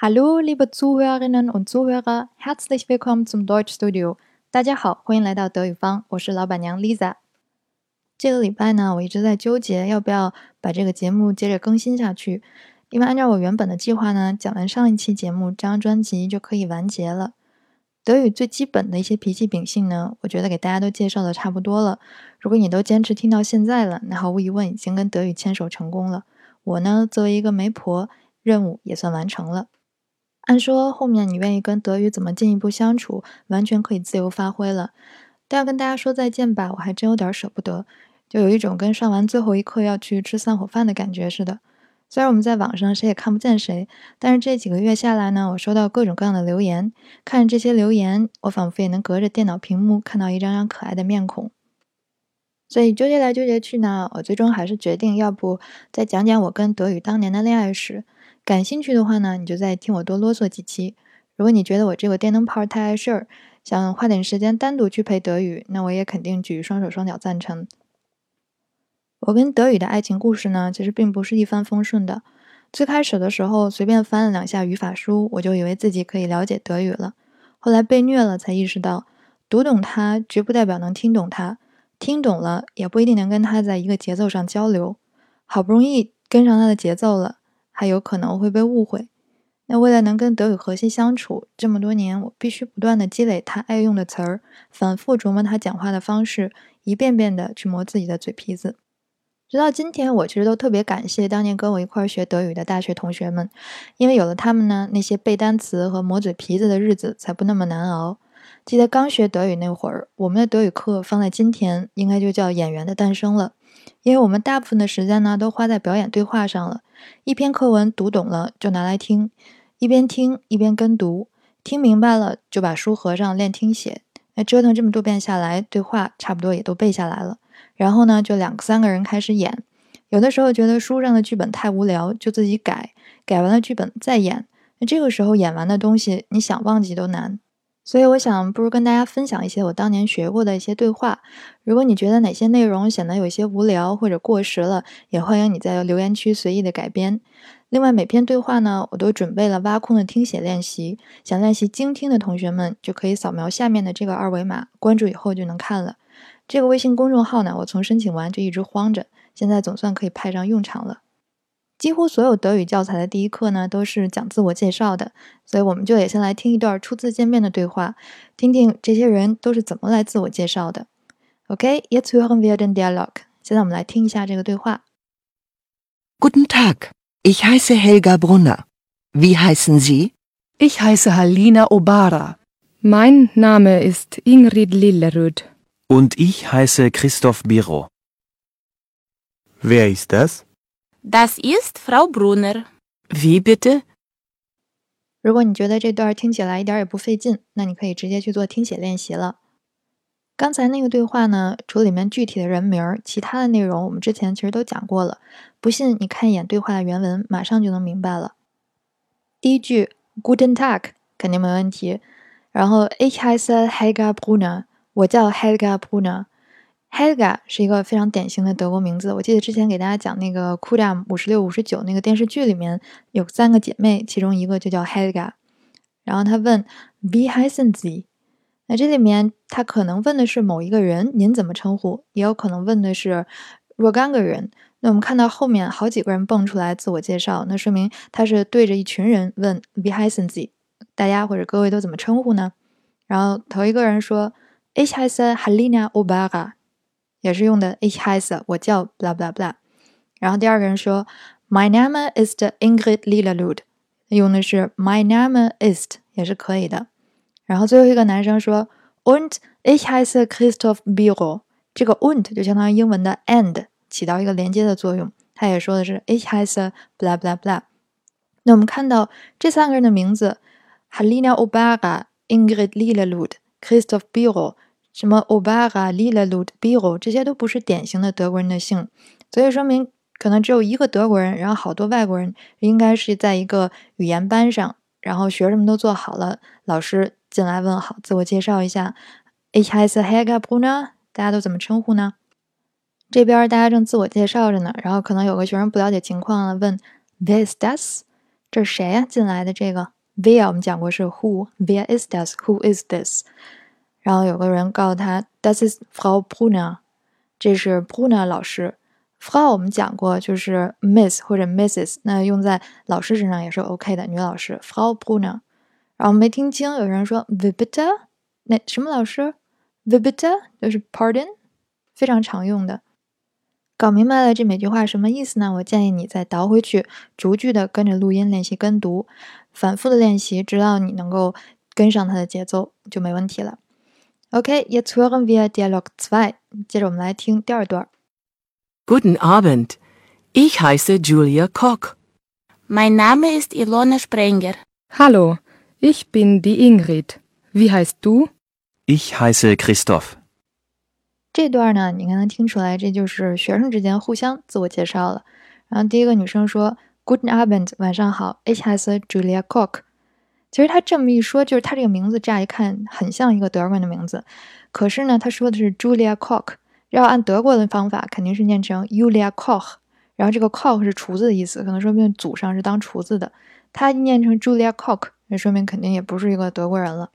Hallo, liebe Zuhörerinnen und Zuhörer, herzlich willkommen zum Deutschstudio。大家好，欢迎来到德语方，我是老板娘 Lisa。这个礼拜呢，我一直在纠结要不要把这个节目接着更新下去，因为按照我原本的计划呢，讲完上一期节目，这张专辑就可以完结了。德语最基本的一些脾气秉性呢，我觉得给大家都介绍的差不多了。如果你都坚持听到现在了，那毫无疑问已经跟德语牵手成功了。我呢，作为一个媒婆，任务也算完成了。按说后面你愿意跟德语怎么进一步相处，完全可以自由发挥了。但要跟大家说再见吧，我还真有点舍不得，就有一种跟上完最后一课要去吃散伙饭的感觉似的。虽然我们在网上谁也看不见谁，但是这几个月下来呢，我收到各种各样的留言，看着这些留言，我仿佛也能隔着电脑屏幕看到一张张可爱的面孔。所以纠结来纠结去呢，我最终还是决定，要不再讲讲我跟德语当年的恋爱史。感兴趣的话呢，你就再听我多啰嗦几期。如果你觉得我这个电灯泡太碍事儿，想花点时间单独去陪德语，那我也肯定举双手双脚赞成。我跟德语的爱情故事呢，其实并不是一帆风顺的。最开始的时候，随便翻了两下语法书，我就以为自己可以了解德语了。后来被虐了，才意识到，读懂它绝不代表能听懂它，听懂了也不一定能跟它在一个节奏上交流。好不容易跟上它的节奏了。还有可能会被误会。那为了能跟德语和谐相处，这么多年我必须不断的积累他爱用的词儿，反复琢磨他讲话的方式，一遍遍的去磨自己的嘴皮子。直到今天，我其实都特别感谢当年跟我一块儿学德语的大学同学们，因为有了他们呢，那些背单词和磨嘴皮子的日子才不那么难熬。记得刚学德语那会儿，我们的德语课放在今天应该就叫《演员的诞生》了，因为我们大部分的时间呢都花在表演对话上了。一篇课文读懂了就拿来听，一边听一边跟读，听明白了就把书合上练听写。那折腾这么多遍下来，对话差不多也都背下来了。然后呢，就两个三个人开始演。有的时候觉得书上的剧本太无聊，就自己改，改完了剧本再演。那这个时候演完的东西，你想忘记都难。所以我想，不如跟大家分享一些我当年学过的一些对话。如果你觉得哪些内容显得有些无聊或者过时了，也欢迎你在留言区随意的改编。另外，每篇对话呢，我都准备了挖空的听写练习。想练习精听的同学们，就可以扫描下面的这个二维码，关注以后就能看了。这个微信公众号呢，我从申请完就一直慌着，现在总算可以派上用场了。几乎所有德语教材的第一课呢，都是讲自我介绍的，所以我们就也先来听一段初次见面的对话，听听这些人都是怎么来自我介绍的。OK，jetzt hören wir den Dialog。现在我们来听一下这个对话。Guten Tag, ich heiße Helga Brunner. Wie heißen Sie? Ich heiße Halina Obara. Mein Name ist Ingrid Lillerud. Und ich heiße Christoph Biro. Wer ist das? Das ist Frau Brunner. Wie bitte? 如果你觉得这段听起来一点也不费劲，那你可以直接去做听写练习了。刚才那个对话呢，除了里面具体的人名儿，其他的内容我们之前其实都讲过了。不信你看一眼对话的原文，马上就能明白了。第一句 Guten Tag 肯定没问题。然后 Ich heiße Helga Brunner，我叫 Helga Brunner。Helga 是一个非常典型的德国名字。我记得之前给大家讲那个《库达姆五十六五十九》那个电视剧里面有三个姐妹，其中一个就叫 Helga。然后他问 Wie heißen Sie？那这里面他可能问的是某一个人，您怎么称呼？也有可能问的是若干个人。那我们看到后面好几个人蹦出来自我介绍，那说明他是对着一群人问 Wie heißen Sie？大家或者各位都怎么称呼呢？然后头一个人说 h heiße Halina Obara，也是用的 Ich heiße，我叫 blah blah blah。然后第二个人说 My name is the Ingrid Lillerud，用的是 My name is，也是可以的。然后最后一个男生说，Und ich heiße Christoph Biro。这个 und 就相当于英文的 and，起到一个连接的作用。他也说的是 ich heiße blah blah blah。那我们看到这三个人的名字，Halina Obara、Ingrid Lilalud，Christoph Biro，什么 Obara、Lilllud,、Biro，这些都不是典型的德国人的姓，所以说明可能只有一个德国人，然后好多外国人，应该是在一个语言班上，然后学生们都做好了，老师。进来问好，自我介绍一下，Ich heiße Helga bruna，大家都怎么称呼呢？这边大家正自我介绍着呢，然后可能有个学生不了解情况了，问 Wer ist das？这是谁呀、进来的这个 Wer 我们讲过是 Who，Wer ist das？Who is this？然后有个人告诉他，Das is Frau Brunner，这是 Brunner 老师。Frau 我们讲过就是 Miss 或者 Mrs，那用在老师身上也是 OK 的，女老师 Frau Brunner。然后没听清，有人说 Wie bitte？那什么老师？Wie bitte？就是 Pardon，非常常用的。搞明白了这每句话什么意思呢？我建议你再倒回去，逐句的跟着录音练习跟读，反复的练习，直到你能够跟上它的节奏，就没问题了。OK，jetzt hören wir Dialog 2。接着我们来听第二段。 Guten Abend. Ich heiße Julia Koch. Mein Name ist Ilona Sprenger. Hallo, ich bin die Ingrid. Wie heißt du? Ich heiße Christoph. 这段呢，你应该能听出来，这就是学生之间互相自我介绍了。然后第一个女生说：“Guten Abend，晚上好，Ich heiße Julia Koch。” 其实他这么一说，就是他这个名字乍一看很像一个德国人的名字，可是呢，他说的是 Julia Koch，要按德国的方法，肯定是念成 Julia Koch。然后这个 Koch 是厨子的意思，可能说明祖上是当厨子的。他念成 Julia Koch，那说明肯定也不是一个德国人了。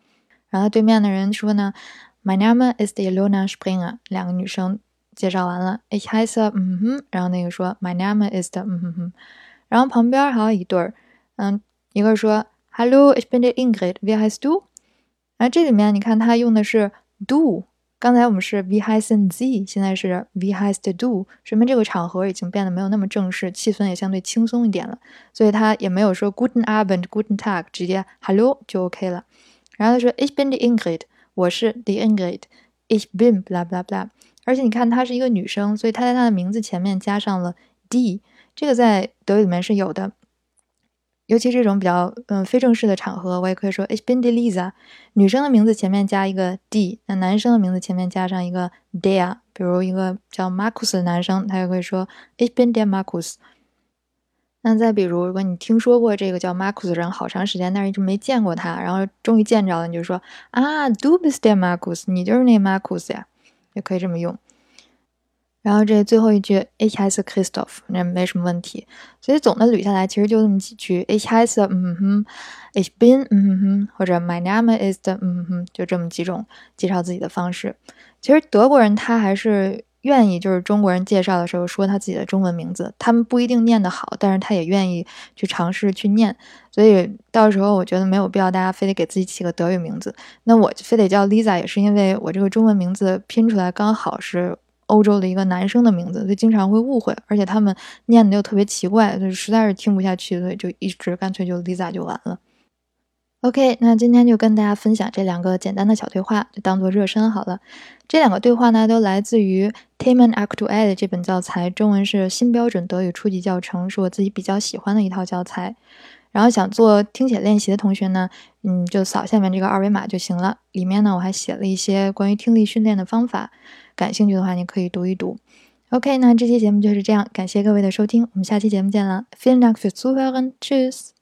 然后对面的人说呢，My name is Ilona Springer。两个女生介绍完了，Ich heiße 嗯哼，然后那个说 My name is the，嗯哼哼，然后旁边还有一对儿，嗯，一个说 Hallo，ich bin die Ingrid，wie heißt du？然后这里面你看他用的是 do 刚才我们是 Wie heißen Sie，现在是 Wie heißt du，说明这个场合已经变得没有那么正式，气氛也相对轻松一点了，所以他也没有说 Guten Abend，Guten Tag，直接 Hallo 就 OK 了。然后他说 Ich bin die Ingrid，我是 die Ingrid，Ich bin bla bla bla。而且你看，她是一个女生，所以她在她的名字前面加上了 d，这个在德语里面是有的。尤其这种比较嗯非正式的场合，我也可以说 Ich bin Delisa。女生的名字前面加一个 d，那男生的名字前面加上一个 der。比如一个叫 Markus 的男生，他也会说 Ich bin der Markus。那再比如，如果你听说过这个叫 Markus 的人好长时间，但是一直没见过他，然后终于见着了，你就说啊，Du bist der Markus，你就是那 Markus 呀，也可以这么用。然后这最后一句 Ich heiße Christoph，那没什么问题。所以总的捋下来，其实就这么几句：Ich heiße 嗯哼，Ich bin 嗯哼，或者 My name is 嗯哼，就这么几种介绍自己的方式。其实德国人他还是愿意，就是中国人介绍的时候说他自己的中文名字，他们不一定念得好，但是他也愿意去尝试去念。所以到时候我觉得没有必要大家非得给自己起个德语名字。那我非得叫 Lisa，也是因为我这个中文名字拼出来刚好是。欧洲的一个男生的名字，就经常会误会，而且他们念的又特别奇怪，就实在是听不下去，所以就一直干脆就 Lisa 就完了。OK，那今天就跟大家分享这两个简单的小对话，就当做热身好了。这两个对话呢，都来自于 t a m e n Aktuell 这本教材，中文是新标准德语初级教程，是我自己比较喜欢的一套教材。然后想做听写练习的同学呢，嗯，就扫下面这个二维码就行了。里面呢，我还写了一些关于听力训练的方法。感兴趣的话，你可以读一读。OK，那这期节目就是这样，感谢各位的收听，我们下期节目见了。Vielen Dank fürs Zuhören，Tschüss。